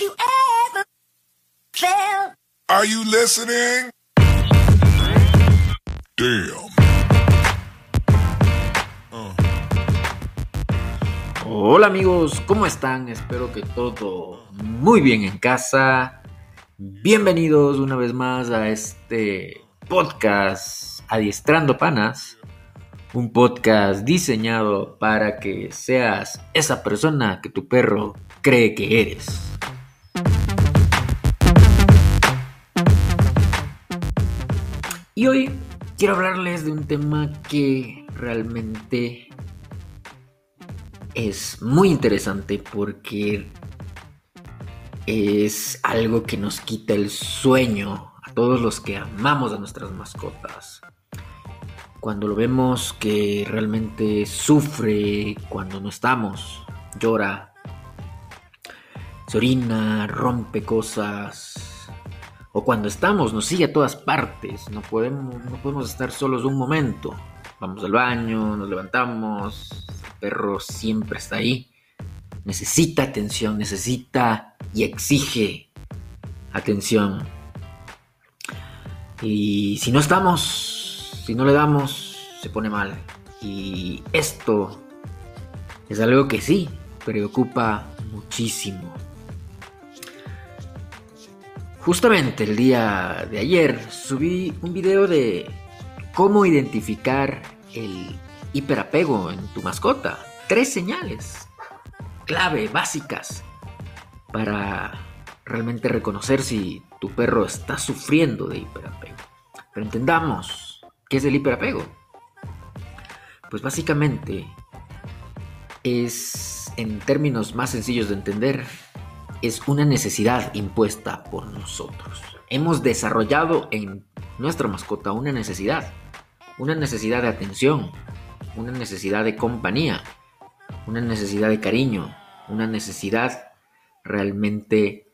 you ever felt. Are you listening? Damn. Hola amigos, ¿cómo están? Espero que todo muy bien en casa. Bienvenidos una vez más a este podcast Adiestrando Panas. Un podcast diseñado para que seas esa persona que tu perro cree que eres. Y hoy quiero hablarles de un tema que realmente es muy interesante porque es algo que nos quita el sueño a todos los que amamos a nuestras mascotas. Cuando lo vemos que realmente sufre cuando no estamos, llora, se orina, rompe cosas, o cuando estamos nos sigue a todas partes, no podemos, no podemos estar solos un momento. Vamos al baño, nos levantamos, el perro siempre está ahí. Necesita atención, necesita y exige atención. Y si no estamos, si no le damos, se pone mal. Y esto es algo que sí preocupa muchísimo. Justamente el día de ayer subí un video de cómo identificar el hiperapego en tu mascota. Tres señales clave, básicas, para realmente reconocer si tu perro está sufriendo de hiperapego. Pero entendamos, ¿qué es el hiperapego? Pues básicamente es, en términos más sencillos de entender, es una necesidad impuesta por nosotros. Hemos desarrollado en nuestra mascota una necesidad, una necesidad de atención, una necesidad de compañía, una necesidad de cariño, una necesidad realmente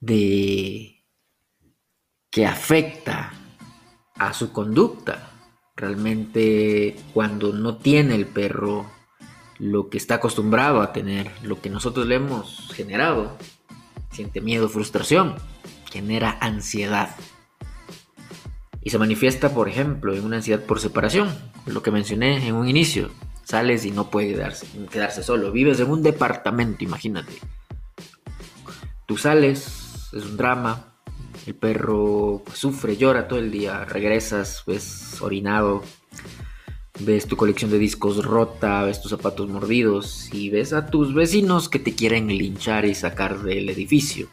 de que afecta a su conducta. Realmente cuando no tiene el perro lo que está acostumbrado a tener, lo que nosotros le hemos generado, siente miedo, frustración, genera ansiedad. Y se manifiesta, por ejemplo, en una ansiedad por separación, lo que mencioné en un inicio. Sales y no puede quedarse, quedarse solo. Vives en un departamento, imagínate. Tú sales, es un drama. El perro pues, sufre, llora todo el día. Regresas, ves orinado. Ves tu colección de discos rota, ves tus zapatos mordidos y ves a tus vecinos que te quieren linchar y sacar del edificio.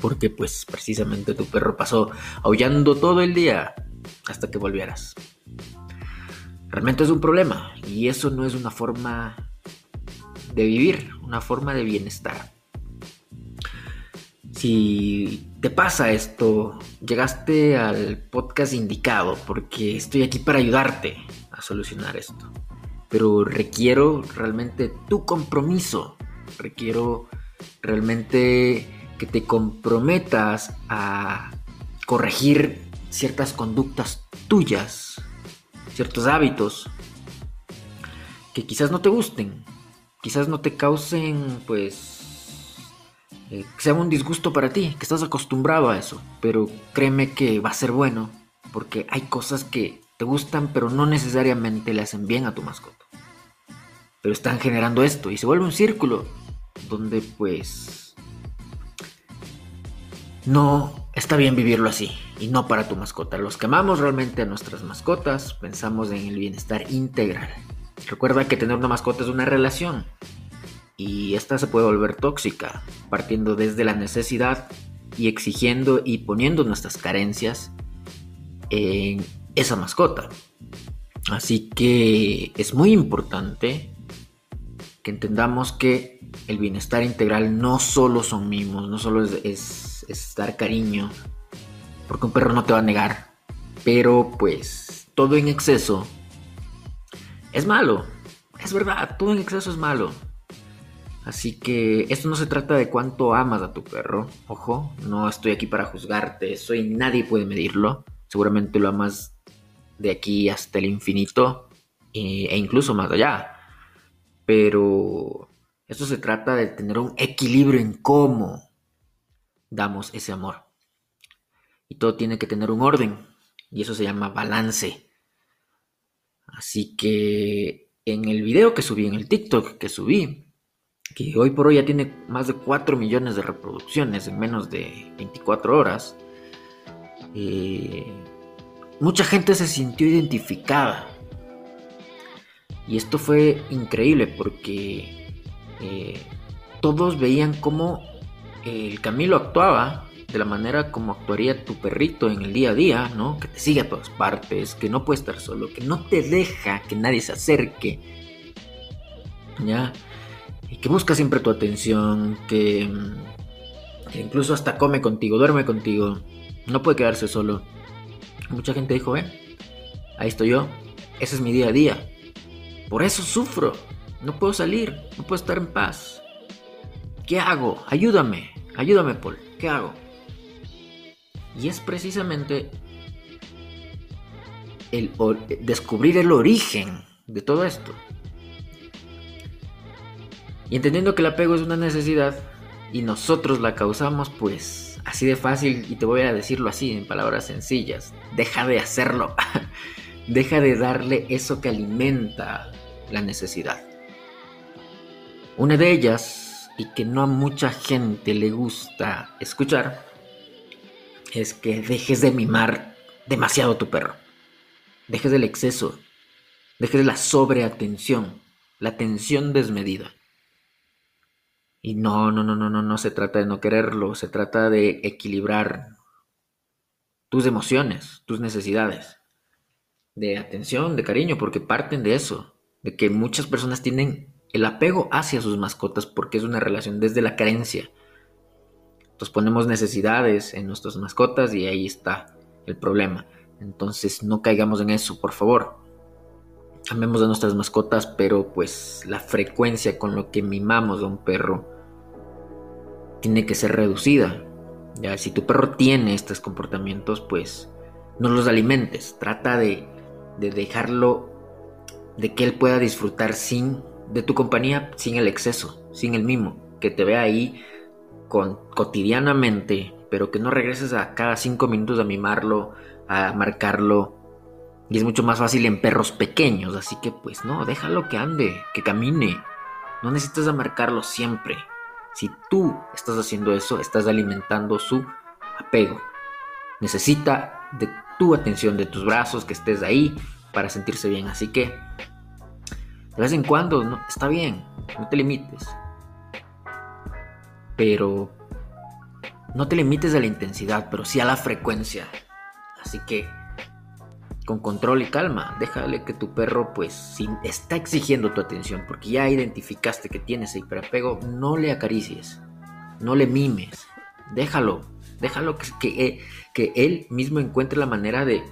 Porque pues precisamente tu perro pasó aullando todo el día hasta que volvieras. Realmente es un problema y eso no es una forma de vivir, una forma de bienestar. Si te pasa esto, llegaste al podcast indicado porque estoy aquí para ayudarte solucionar esto. Pero requiero realmente tu compromiso, requiero realmente que te comprometas a corregir ciertas conductas tuyas, ciertos hábitos que quizás no te gusten, quizás no te causen, pues, eh, que sean un disgusto para ti, que estás acostumbrado a eso, pero créeme que va a ser bueno, porque hay cosas que te gustan, pero no necesariamente le hacen bien a tu mascota. Pero están generando esto y se vuelve un círculo donde, pues, no está bien vivirlo así y no para tu mascota. Los que realmente a nuestras mascotas pensamos en el bienestar integral. Recuerda que tener una mascota es una relación y esta se puede volver tóxica, partiendo desde la necesidad y exigiendo y poniendo nuestras carencias en esa mascota. Así que es muy importante que entendamos que el bienestar integral no solo son mimos, no solo es, es, es dar cariño, porque un perro no te va a negar, pero pues todo en exceso es malo. Es verdad, todo en exceso es malo. Así que esto no se trata de cuánto amas a tu perro. Ojo, no estoy aquí para juzgarte, eso y nadie puede medirlo. Seguramente lo amas de aquí hasta el infinito e incluso más allá. Pero Esto se trata de tener un equilibrio en cómo damos ese amor. Y todo tiene que tener un orden. Y eso se llama balance. Así que en el video que subí, en el TikTok que subí, que hoy por hoy ya tiene más de 4 millones de reproducciones en menos de 24 horas, eh, mucha gente se sintió identificada. Y esto fue increíble porque eh, todos veían cómo el Camilo actuaba de la manera como actuaría tu perrito en el día a día, ¿no? Que te sigue a todas partes, que no puede estar solo, que no te deja que nadie se acerque, ¿ya? Y que busca siempre tu atención, que, que incluso hasta come contigo, duerme contigo, no puede quedarse solo. Mucha gente dijo, eh, ahí estoy yo, ese es mi día a día, por eso sufro, no puedo salir, no puedo estar en paz. ¿Qué hago? Ayúdame, ayúdame, Paul, ¿qué hago? Y es precisamente el, descubrir el origen de todo esto. Y entendiendo que el apego es una necesidad y nosotros la causamos, pues así de fácil, y te voy a decirlo así en palabras sencillas, deja de hacerlo. deja de darle eso que alimenta la necesidad. Una de ellas, y que no a mucha gente le gusta escuchar, es que dejes de mimar demasiado a tu perro. Dejes del exceso. Dejes de la sobreatención. La atención desmedida. Y no, no, no, no, no, no se trata de no quererlo, se trata de equilibrar tus emociones, tus necesidades de atención, de cariño, porque parten de eso, de que muchas personas tienen el apego hacia sus mascotas porque es una relación desde la carencia ponemos necesidades en nuestras mascotas y ahí está el problema. Entonces no caigamos en eso, por favor. Amemos a nuestras mascotas, pero pues la frecuencia con lo que mimamos a un perro tiene que ser reducida. Ya, si tu perro tiene estos comportamientos, pues no los alimentes. Trata de, de dejarlo, de que él pueda disfrutar sin de tu compañía, sin el exceso, sin el mimo. Que te vea ahí cotidianamente, pero que no regreses a cada cinco minutos a mimarlo, a marcarlo. Y es mucho más fácil en perros pequeños, así que pues no, déjalo que ande, que camine. No necesitas a marcarlo siempre. Si tú estás haciendo eso, estás alimentando su apego. Necesita de tu atención, de tus brazos, que estés ahí para sentirse bien. Así que de vez en cuando está bien, no te limites pero no te limites a la intensidad, pero sí a la frecuencia. Así que con control y calma, déjale que tu perro pues si está exigiendo tu atención porque ya identificaste que tienes hiperapego, no le acaricies, no le mimes, déjalo, déjalo que, eh, que, él mismo encuentre la manera de,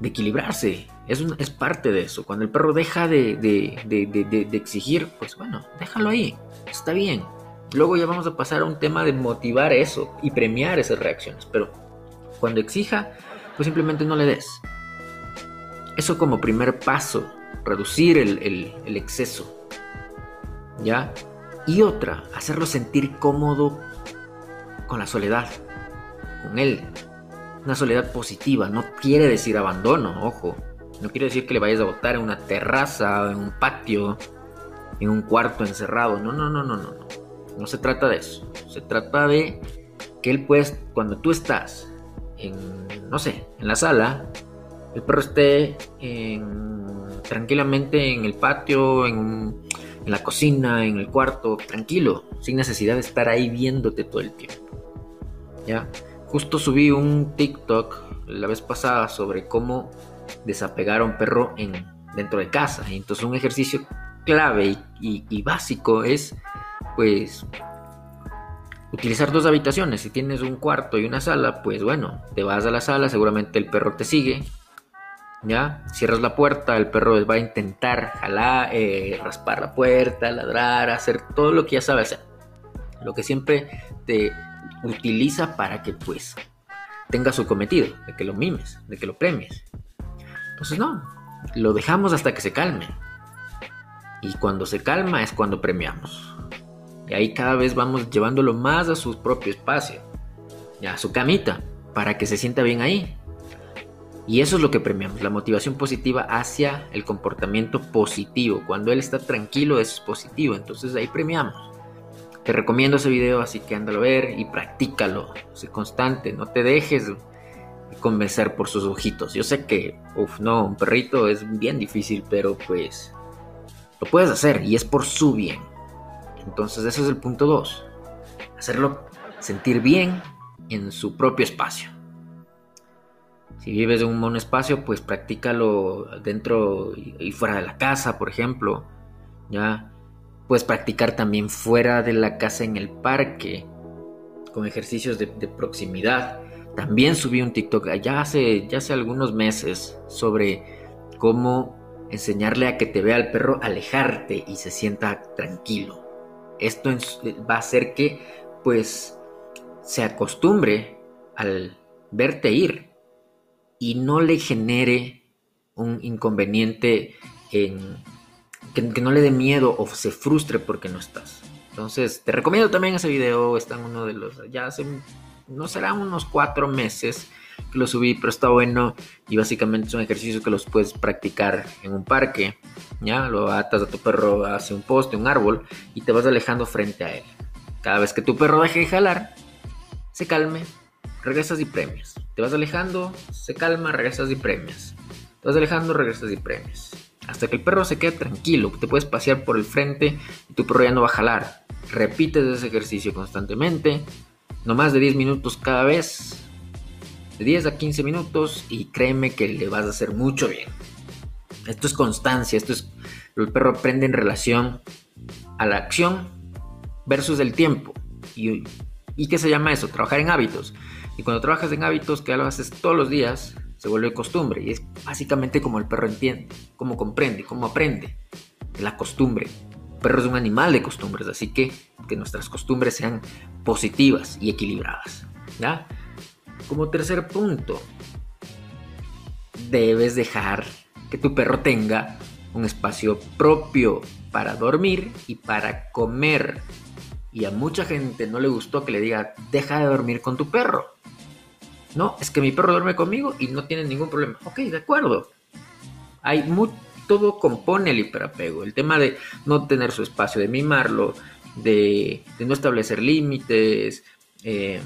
de equilibrarse. Es, es parte de eso. Cuando el perro deja de, de exigir, pues bueno, déjalo ahí, está bien, Luego ya vamos a pasar a un tema de motivar eso y premiar esas reacciones. Pero cuando exija, pues simplemente no le des. Eso como primer paso, reducir el, exceso. ¿Ya? Y otra, hacerlo sentir cómodo con la soledad, con él. Una soledad positiva, no quiere decir abandono, ojo. No quiere decir que le vayas a botar en una terraza, en un patio, en un cuarto encerrado. No, no, no, no, no. No se trata de eso. Se trata de que él puede, cuando tú estás en, no sé, en la sala, el perro esté tranquilamente en el patio, en, en la cocina, en el cuarto, tranquilo, sin necesidad de estar ahí viéndote todo el tiempo. ¿Ya? Justo subí un TikTok la vez pasada sobre cómo desapegar a un perro en, dentro de casa. Y entonces un ejercicio clave y básico es pues utilizar dos habitaciones. Si tienes un cuarto y una sala, pues bueno, te vas a la sala, seguramente el perro te sigue. ¿Ya? Cierras la puerta, el perro va a intentar jalar, eh, raspar la puerta, ladrar, hacer todo lo que ya sabe hacer. Lo que siempre te utiliza para que pues tenga su cometido, de que lo mimes, de que lo premies. Entonces no, lo dejamos hasta que se calme. Y cuando se calma es cuando premiamos. Y ahí cada vez vamos llevándolo más a su propio espacio, a su camita, para que se sienta bien ahí. Y eso es lo que premiamos, la motivación positiva hacia el comportamiento positivo. Cuando él está tranquilo es positivo, entonces ahí premiamos. Te recomiendo ese video, así que ándalo a ver y practícalo. Sé constante, no te dejes convencer por sus ojitos. Yo sé que, uff, no, un perrito es bien difícil, pero pues lo puedes hacer y es por su bien. Entonces ese es el punto 2. Hacerlo sentir bien en su propio espacio. Si vives en un monoespacio, pues practícalo dentro y fuera de la casa, por ejemplo. Ya puedes practicar también fuera de la casa en el parque, con ejercicios de, de proximidad. También subí un TikTok ya hace, ya hace algunos meses sobre cómo enseñarle a que te vea al perro alejarte y se sienta tranquilo. Esto va a hacer que pues se acostumbre al verte ir y no le genere un inconveniente en que, no le dé miedo o se frustre porque no estás. Entonces, te recomiendo también ese video, está en uno de los, ya hace no serán unos cuatro meses que lo subí, pero está bueno y básicamente son ejercicios que los puedes practicar en un parque. Ya lo atas a tu perro hacia un poste, un árbol y te vas alejando frente a él. Cada vez que tu perro deje de jalar, se calme, regresas y premias. Te vas alejando, se calma, regresas y premias. Te vas alejando, regresas y premias. Hasta que el perro se quede tranquilo, te puedes pasear por el frente y tu perro ya no va a jalar. Repites ese ejercicio constantemente no más de 10 minutos cada vez, de 10 a 15 minutos y créeme que le vas a hacer mucho bien. Esto es constancia, esto es el perro aprende en relación a la acción versus el tiempo. ¿Y, ¿Y qué se llama eso? Trabajar en hábitos. Y cuando trabajas en hábitos que lo haces todos los días, se vuelve costumbre. Y es básicamente como el perro entiende, cómo comprende, cómo aprende. La costumbre perro es un animal de costumbres, así que que nuestras costumbres sean positivas y equilibradas. ¿ya? Como tercer punto, debes dejar que tu perro tenga un espacio propio para dormir y para comer. Y a mucha gente no le gustó que le diga, deja de dormir con tu perro. No, es que mi perro duerme conmigo y no tiene ningún problema. Ok, de acuerdo. Hay mucho todo compone el hiperapego. El tema de no tener su espacio, de mimarlo, de, no establecer límites, eh,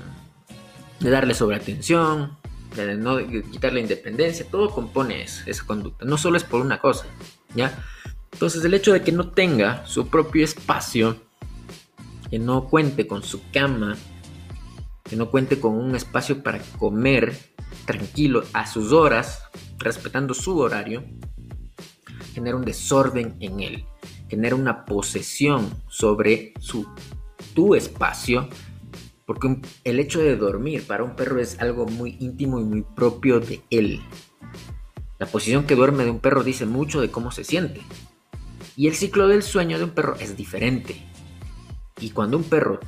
de darle sobreatención, de no quitarle independencia, todo compone esa conducta. No solo es por una cosa, ¿ya? Entonces el hecho de que no tenga su propio espacio, que no cuente con su cama, que no cuente con un espacio para comer tranquilo a sus horas, respetando su horario, genera un desorden en él, genera una posesión sobre su, tu espacio, porque el hecho de dormir para un perro es algo muy íntimo y muy propio de él. La posición que duerme de un perro dice mucho de cómo se siente. Y el ciclo del sueño de un perro es diferente. Y cuando un perro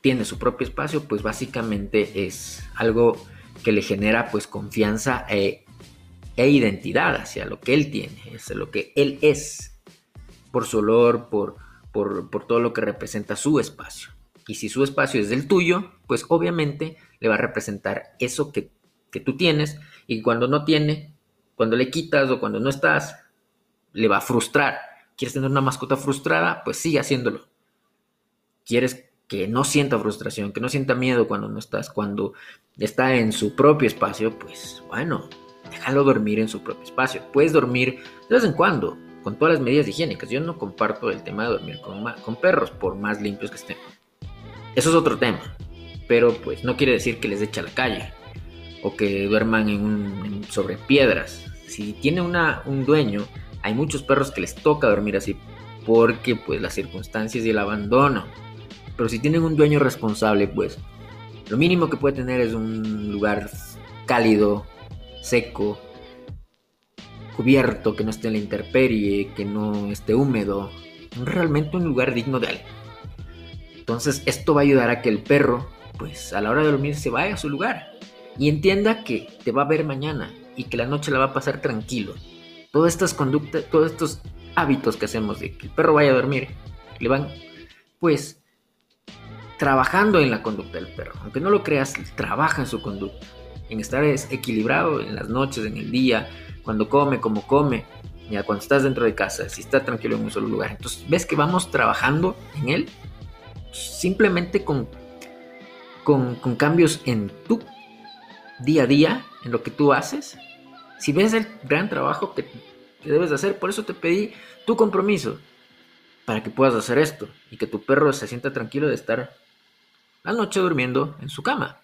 tiene su propio espacio, pues básicamente es algo que le genera pues confianza e e identidad hacia lo que él tiene, hacia lo que él es, por su olor, por, por, todo lo que representa su espacio. Y si su espacio es del tuyo, pues obviamente le va a representar eso que, que tú tienes y cuando no tiene, cuando le quitas o cuando no estás, le va a frustrar. ¿Quieres tener una mascota frustrada? Pues sigue haciéndolo. ¿Quieres que no sienta frustración, que no sienta miedo cuando no estás, cuando está en su propio espacio? Pues bueno, déjalo dormir en su propio espacio. Puedes dormir de vez en cuando, con todas las medidas higiénicas. Yo no comparto el tema de dormir con, con perros, por más limpios que estén. Eso es otro tema. Pero pues no quiere decir que les eche a la calle o que duerman en sobre piedras. Si tiene una, un dueño, hay muchos perros que les toca dormir así porque pues las circunstancias y el abandono. Pero si tienen un dueño responsable, pues lo mínimo que puede tener es un lugar cálido, seco, cubierto, que no esté en la intemperie, que no esté húmedo, realmente un lugar digno de alguien. Entonces esto va a ayudar a que el perro, pues a la hora de dormir se vaya a su lugar y entienda que te va a ver mañana y que la noche la va a pasar tranquilo. Todas estas conductas, todos estos hábitos que hacemos de que el perro vaya a dormir, le van, pues, trabajando en la conducta del perro. Aunque no lo creas, trabaja en su conducta, en estar equilibrado en las noches, en el día, cuando come, como come, ya cuando estás dentro de casa, si está tranquilo en un solo lugar. Entonces, ves que vamos trabajando en él simplemente con, con, cambios en tu día a día, en lo que tú haces. Si ves el gran trabajo que, que debes hacer, por eso te pedí tu compromiso para que puedas hacer esto y que tu perro se sienta tranquilo de estar la noche durmiendo en su cama,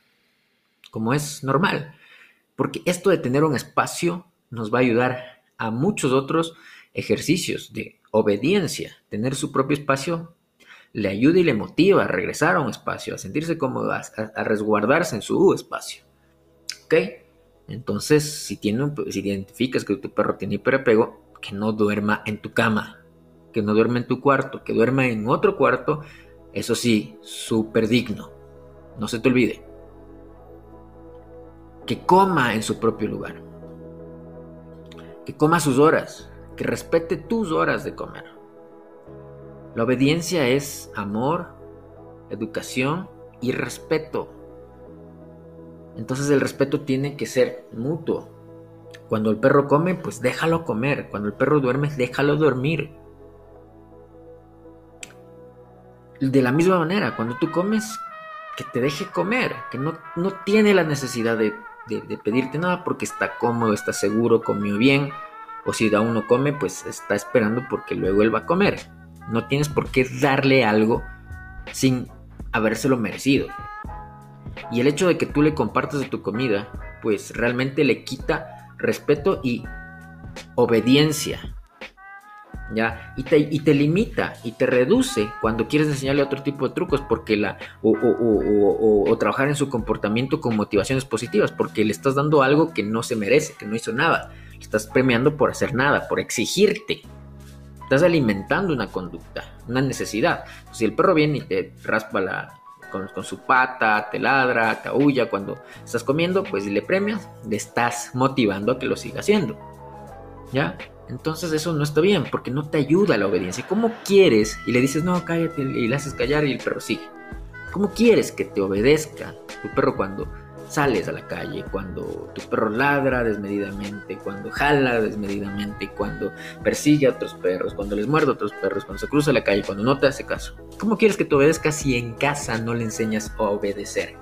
como es normal. Porque esto de tener un espacio nos va a ayudar a muchos otros ejercicios de obediencia. Tener su propio espacio le ayuda y le motiva a regresar a un espacio, a sentirse cómodo, a, resguardarse en su espacio. ¿Ok? Entonces, si, tiene, si identificas que tu perro tiene hiperapego, que no duerma en tu cama, que no duerma en tu cuarto, que duerma en otro cuarto, eso sí, súper digno. No se te olvide. Que coma en su propio lugar. Que coma sus horas. Que respete tus horas de comer. La obediencia es amor, educación y respeto. Entonces el respeto tiene que ser mutuo. Cuando el perro come, pues déjalo comer. Cuando el perro duerme, déjalo dormir. De la misma manera, cuando tú comes, que te deje comer, que no, no tiene la necesidad de, de, pedirte nada porque está cómodo, está seguro, comió bien. O si aún no come, pues está esperando porque luego él va a comer. No tienes por qué darle algo sin habérselo merecido. Y el hecho de que tú le compartas de tu comida, pues realmente le quita respeto y obediencia. ¿Ya? Y te, y te limita y te reduce cuando quieres enseñarle otro tipo de trucos porque la, o, trabajar en su comportamiento con motivaciones positivas, porque le estás dando algo que no se merece, que no hizo nada. Le estás premiando por hacer nada, por exigirte. Estás alimentando una conducta, una necesidad. Si el perro viene y te raspa la, con, su pata, te ladra, te aúlla cuando estás comiendo, pues le premias, le estás motivando a que lo siga haciendo. ¿Ya? Entonces eso no está bien, porque no te ayuda a la obediencia. ¿Cómo quieres? Y le dices, no, cállate, y le haces callar y el perro sigue. ¿Cómo quieres que te obedezca tu perro cuando sales a la calle, cuando tu perro ladra desmedidamente, cuando jala desmedidamente, cuando persigue a otros perros, cuando les muerde a otros perros, cuando se cruza la calle, cuando no te hace caso. ¿Cómo quieres que te obedezca si en casa no le enseñas a obedecer?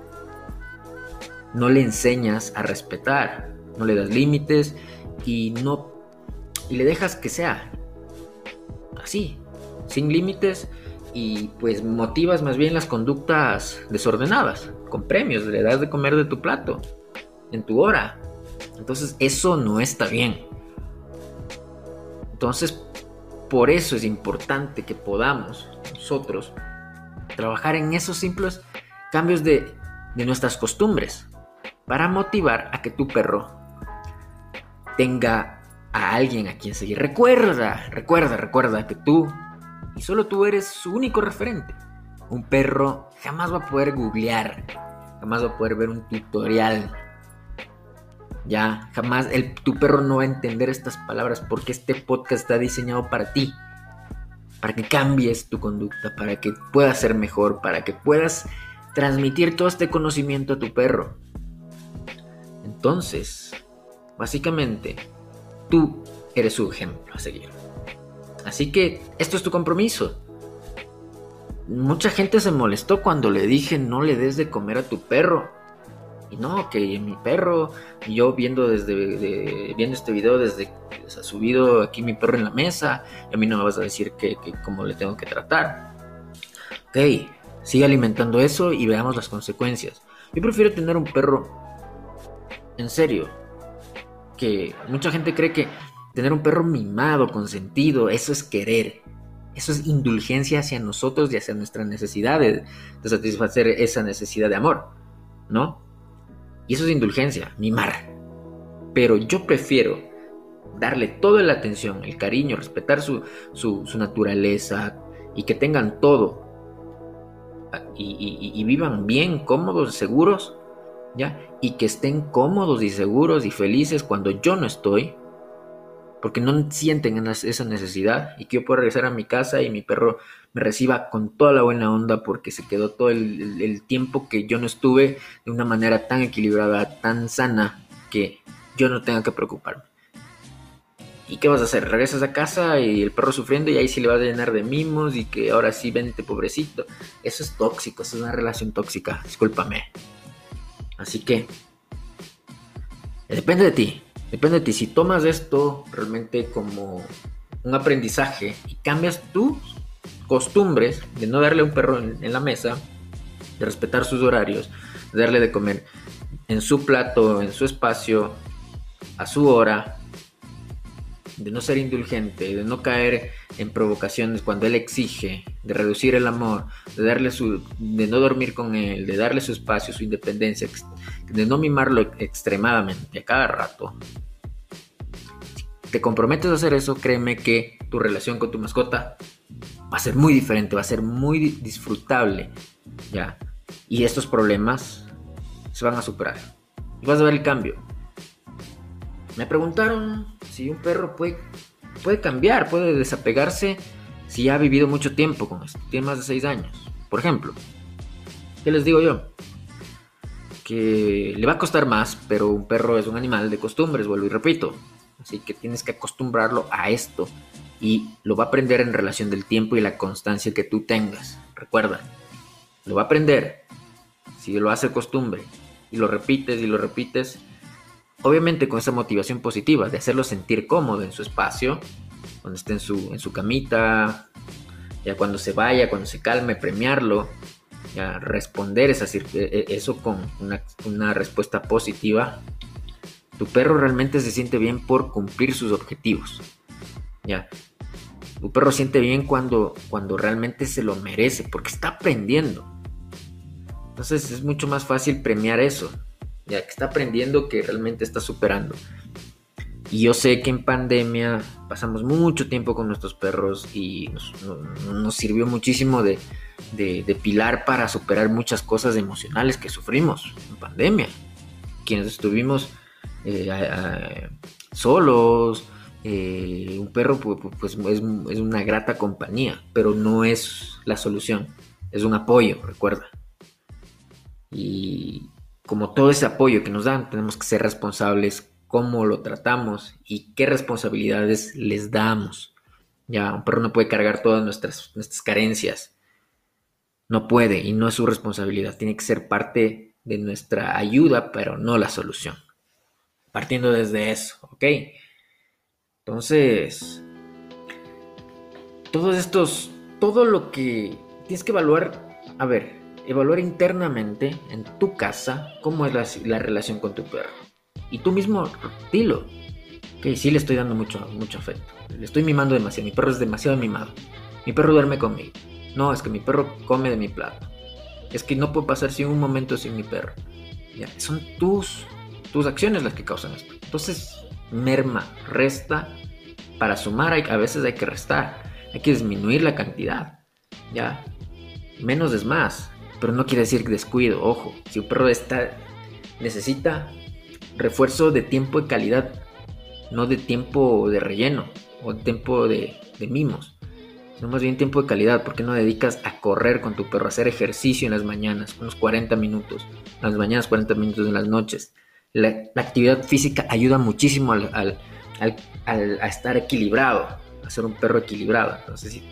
No le enseñas a respetar, no le das límites y no y le dejas que sea así, sin límites y pues motivas más bien las conductas desordenadas, con premios, le das de comer de tu plato, en tu hora. Entonces eso no está bien. Entonces por eso es importante que podamos nosotros trabajar en esos simples cambios de, de nuestras costumbres para motivar a que tu perro tenga a alguien a quien seguir. Recuerda, recuerda, recuerda que tú y solo tú eres su único referente. Un perro jamás va a poder googlear, jamás va a poder ver un tutorial. Ya, jamás el, tu perro no va a entender estas palabras porque este podcast está diseñado para ti. Para que cambies tu conducta, para que puedas ser mejor, para que puedas transmitir todo este conocimiento a tu perro. Entonces, básicamente, tú eres su ejemplo a seguir. Así que esto es tu compromiso. Mucha gente se molestó cuando le dije no le des de comer a tu perro. Y no, que mi perro, yo viendo desde viendo este video desde que se ha subido aquí mi perro en la mesa, y a mí no me vas a decir que, que cómo le tengo que tratar. Ok, sigue alimentando eso y veamos las consecuencias. Yo prefiero tener un perro en serio. Que mucha gente cree que Tener un perro mimado, consentido, eso es querer. Eso es indulgencia hacia nosotros y hacia nuestra necesidad de, satisfacer esa necesidad de amor, ¿no? Y eso es indulgencia, mimar. Pero yo prefiero darle toda la atención, el cariño, respetar su, naturaleza y que tengan todo y, y, vivan bien, cómodos, seguros, ¿ya? Y que estén cómodos y seguros y felices cuando yo no estoy, porque no sienten esa necesidad y que yo pueda regresar a mi casa y mi perro me reciba con toda la buena onda porque se quedó todo el, tiempo que yo no estuve de una manera tan equilibrada, tan sana, que yo no tenga que preocuparme. ¿Y qué vas a hacer? Regresas a casa y el perro sufriendo y ahí sí le vas a llenar de mimos y que ahora sí vente pobrecito. Eso es tóxico, eso es una relación tóxica, discúlpame. Así que, depende de ti, depende de ti. Si tomas esto realmente como un aprendizaje y cambias tus costumbres de no darle a un perro en, la mesa, de respetar sus horarios, de darle de comer en su plato, en su espacio, a su hora, de no ser indulgente, de no caer en provocaciones cuando él exige, de reducir el amor, de darle su, de no dormir con él, de darle su espacio, su independencia, de no mimarlo extremadamente a cada rato. Si te comprometes a hacer eso, créeme que tu relación con tu mascota va a ser muy diferente, va a ser muy disfrutable, ya. Y estos problemas se van a superar. Y vas a ver el cambio. Me preguntaron si un perro puede, puede cambiar, puede desapegarse si ha vivido mucho tiempo con esto, tiene más de 6 años. Por ejemplo, ¿qué les digo yo? Que le va a costar más, pero un perro es un animal de costumbres, vuelvo y repito. Así que tienes que acostumbrarlo a esto y lo va a aprender en relación del tiempo y la constancia que tú tengas. Recuerda, lo va a aprender si lo hace costumbre y lo repites y lo repites, obviamente con esa motivación positiva de hacerlo sentir cómodo en su espacio, cuando esté en su, en su camita, ya cuando se vaya, cuando se calme, premiarlo, ya responder esa, e, e, eso con una, una respuesta positiva. Tu perro realmente se siente bien por cumplir sus objetivos. Ya. Tu perro siente bien cuando, cuando realmente se lo merece, porque está aprendiendo. Entonces es mucho más fácil premiar eso ya que está aprendiendo que realmente está superando. Y yo sé que en pandemia pasamos mucho tiempo con nuestros perros y nos, sirvió muchísimo de, pilar para superar muchas cosas emocionales que sufrimos en pandemia. Quienes estuvimos eh, solos, eh, un perro pues es, es, una grata compañía, pero no es la solución, es un apoyo, recuerda. Y, como todo ese apoyo que nos dan, tenemos que ser responsables cómo lo tratamos y qué responsabilidades les damos. Ya, un perro no puede cargar todas nuestras, nuestras carencias. No puede y no es su responsabilidad. Tiene que ser parte de nuestra ayuda, pero no la solución. Partiendo desde eso, ¿ok? Entonces, todos estos, todo lo que tienes que evaluar, a ver, evaluar internamente en tu casa cómo es la, relación con tu perro. Y tú mismo dilo. Que sí le estoy dando mucho, mucho afecto. Le estoy mimando demasiado. Mi perro es demasiado mimado. Mi perro duerme conmigo. No, es que mi perro come de mi plato. Es que no puedo pasar sin un momento sin mi perro. Ya, son tus, tus acciones las que causan esto. Entonces, merma, resta. Para sumar a veces hay que restar. Hay que disminuir la cantidad. Ya. Menos es más. Pero no quiere decir descuido, ojo. Si un perro está, necesita refuerzo de tiempo de calidad, no de tiempo de relleno o tiempo de, mimos, sino más bien tiempo de calidad. ¿Por qué no dedicas a correr con tu perro, a hacer ejercicio en las mañanas, unos 40 minutos, en las mañanas 40 minutos en las noches? La, actividad física ayuda muchísimo a estar equilibrado, a ser un perro equilibrado. Entonces, si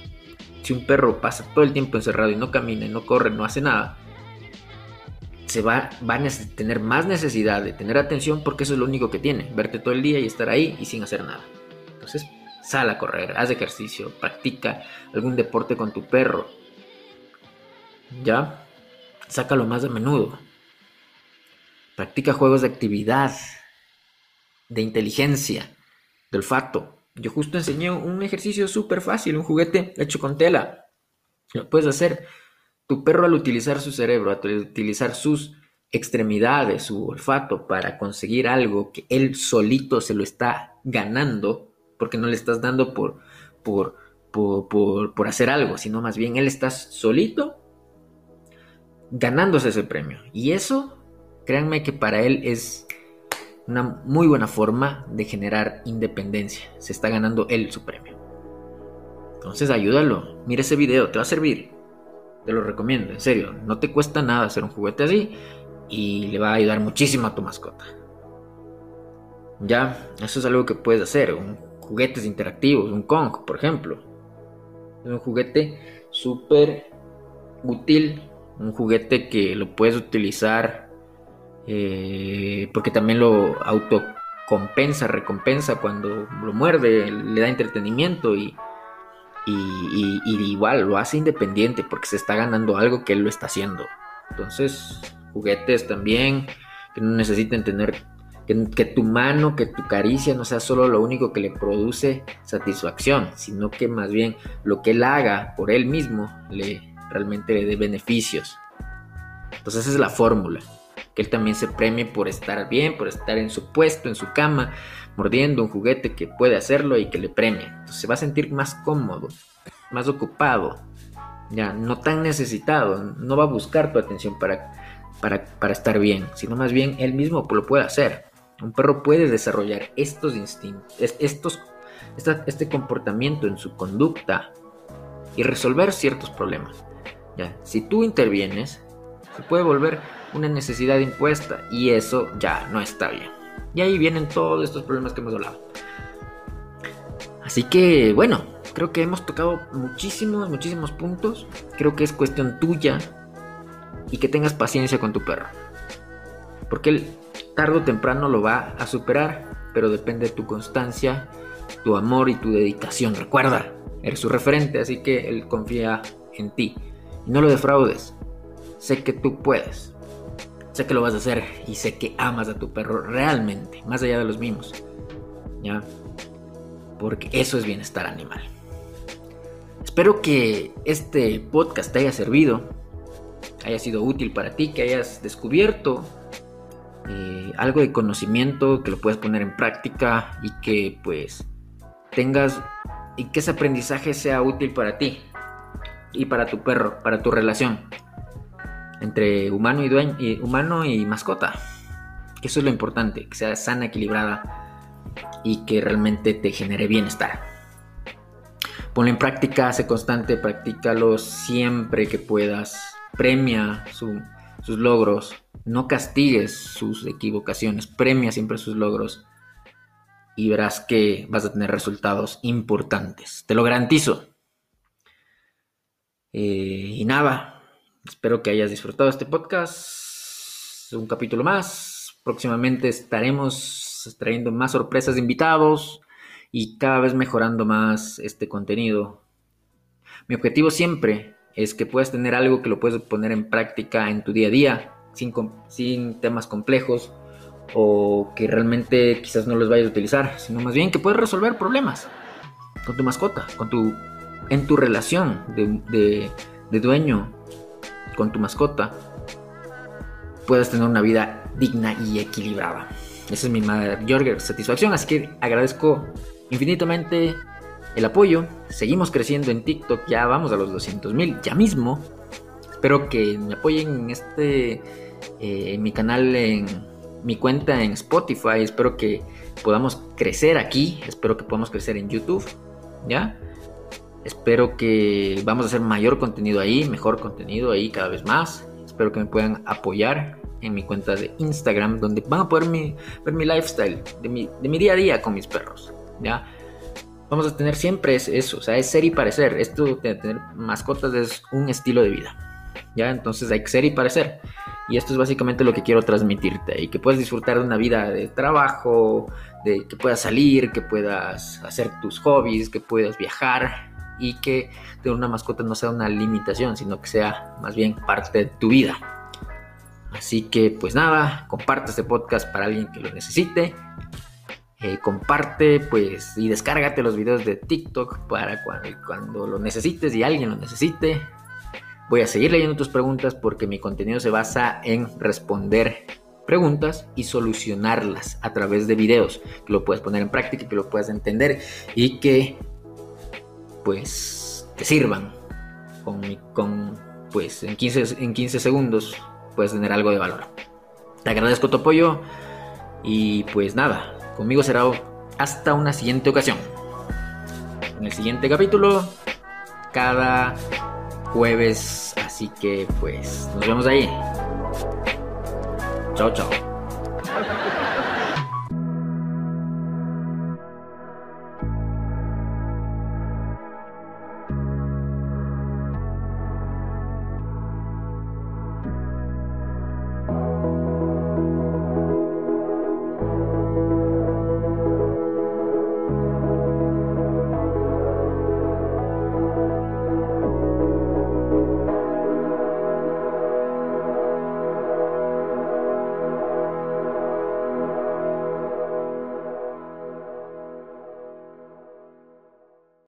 si un perro pasa todo el tiempo encerrado y no camina, no corre, no hace nada, se va, va a tener más necesidad de tener atención porque eso es lo único que tiene, verte todo el día y estar ahí y sin hacer nada. Entonces, sal a correr, haz ejercicio, practica algún deporte con tu perro. ¿Ya? Sácalo más a menudo. Practica juegos de actividad, de inteligencia, de olfato. Yo justo enseñé un ejercicio súper fácil, un juguete hecho con tela. Lo puedes hacer. Tu perro al utilizar su cerebro, al utilizar sus extremidades, su olfato para conseguir algo que él solito se lo está ganando, porque no le estás dando por, por, por, por hacer algo, sino más bien él está solito ganándose ese premio. Y eso, créanme que para él es una muy buena forma de generar independencia. Se está ganando él su premio. Entonces ayúdalo. Mira ese video, te va a servir. Te lo recomiendo, en serio. No te cuesta nada hacer un juguete así y le va a ayudar muchísimo a tu mascota. Ya, eso es algo que puedes hacer. Un, juguetes interactivos, un Kong, por ejemplo. Es un juguete súper útil. Un juguete que lo puedes utilizar eh, porque también lo autocompensa, recompensa cuando lo muerde, le da entretenimiento y, igual lo hace independiente porque se está ganando algo que él lo está haciendo. Entonces, juguetes también que no necesiten tener que, que, tu mano, que tu caricia no sea solo lo único que le produce satisfacción, sino que más bien lo que él haga por él mismo le realmente le dé beneficios. Entonces esa es la fórmula que él también se premie por estar bien, por estar en su puesto, en su cama, mordiendo un juguete que puede hacerlo y que le premie. Entonces se va a sentir más cómodo, más ocupado, ya no tan necesitado, no va a buscar tu atención para, para, estar bien, sino más bien él mismo lo puede hacer. Un perro puede desarrollar estos instintos, estos, este comportamiento en su conducta y resolver ciertos problemas. Ya, si tú intervienes, se puede volver una necesidad impuesta y eso ya no está bien. Y ahí vienen todos estos problemas que hemos hablado. Así que bueno, creo que hemos tocado muchísimos, muchísimos puntos. Creo que es cuestión tuya y que tengas paciencia con tu perro. Porque él tarde o temprano lo va a superar, pero depende de tu constancia, tu amor y tu dedicación. Recuerda, eres su referente, así que él confía en ti. Y no lo defraudes. Sé que tú puedes. Sé que lo vas a hacer y sé que amas a tu perro realmente, más allá de los mimos. ¿Ya? Porque eso es bienestar animal. Espero que este podcast te haya servido, haya sido útil para ti, que hayas descubierto eh, algo de conocimiento, que lo puedas poner en práctica y que pues tengas y que ese aprendizaje sea útil para ti y para tu perro, para tu relación entre humano y, dueño, y, humano y mascota. Eso es lo importante, que sea sana, equilibrada y que realmente te genere bienestar. Ponlo en práctica, hace constante, practícalo siempre que puedas. Premia sus logros, no castigues sus equivocaciones, premia siempre sus logros y verás que vas a tener resultados importantes. Te lo garantizo. Eh, y nada, Espero que hayas disfrutado este podcast. Un capítulo más. Próximamente estaremos trayendo más sorpresas de invitados y cada vez mejorando más este contenido. Mi objetivo siempre es que puedas tener algo que lo puedes poner en práctica en tu día a día, sin, sin temas complejos o que realmente quizás no los vayas a utilizar, sino más bien que puedes resolver problemas con tu mascota, con tu, en tu relación de, de dueño con tu mascota, puedas tener una vida digna y equilibrada. Esa es mi mayor satisfacción, así que agradezco infinitamente el apoyo. Seguimos creciendo en TikTok, ya vamos a los 200 mil, ya mismo. Espero que me apoyen en este, eh, en mi canal, en mi cuenta en Spotify. Espero que podamos crecer aquí, espero que podamos crecer en YouTube, ¿ya? Espero que vamos a hacer mayor contenido ahí, mejor contenido ahí cada vez más. Espero que me puedan apoyar en mi cuenta de Instagram, donde van a poder ver mi lifestyle, de mi, día a día con mis perros. ¿ya? Vamos a tener siempre eso, o sea, es ser y parecer. Esto de tener mascotas es un estilo de vida. ¿ya? Entonces hay que ser y parecer. Y esto es básicamente lo que quiero transmitirte. Y que puedas disfrutar de una vida de trabajo, de que puedas salir, que puedas hacer tus hobbies, que puedas viajar y que tener una mascota no sea una limitación, sino que sea más bien parte de tu vida. Así que pues nada, comparte este podcast para alguien que lo necesite. Eh, comparte pues y descárgate los videos de TikTok para cuando, cuando lo necesites y alguien lo necesite. Voy a seguir leyendo tus preguntas porque mi contenido se basa en responder preguntas y solucionarlas a través de videos que lo puedes poner en práctica, que lo puedas entender y que pues te sirvan. Con, con pues en 15, en 15 segundos puedes tener algo de valor. Te agradezco tu apoyo Y pues nada, conmigo será hasta una siguiente ocasión. En el siguiente capítulo, cada jueves. Así que pues nos vemos ahí. Chao, chao.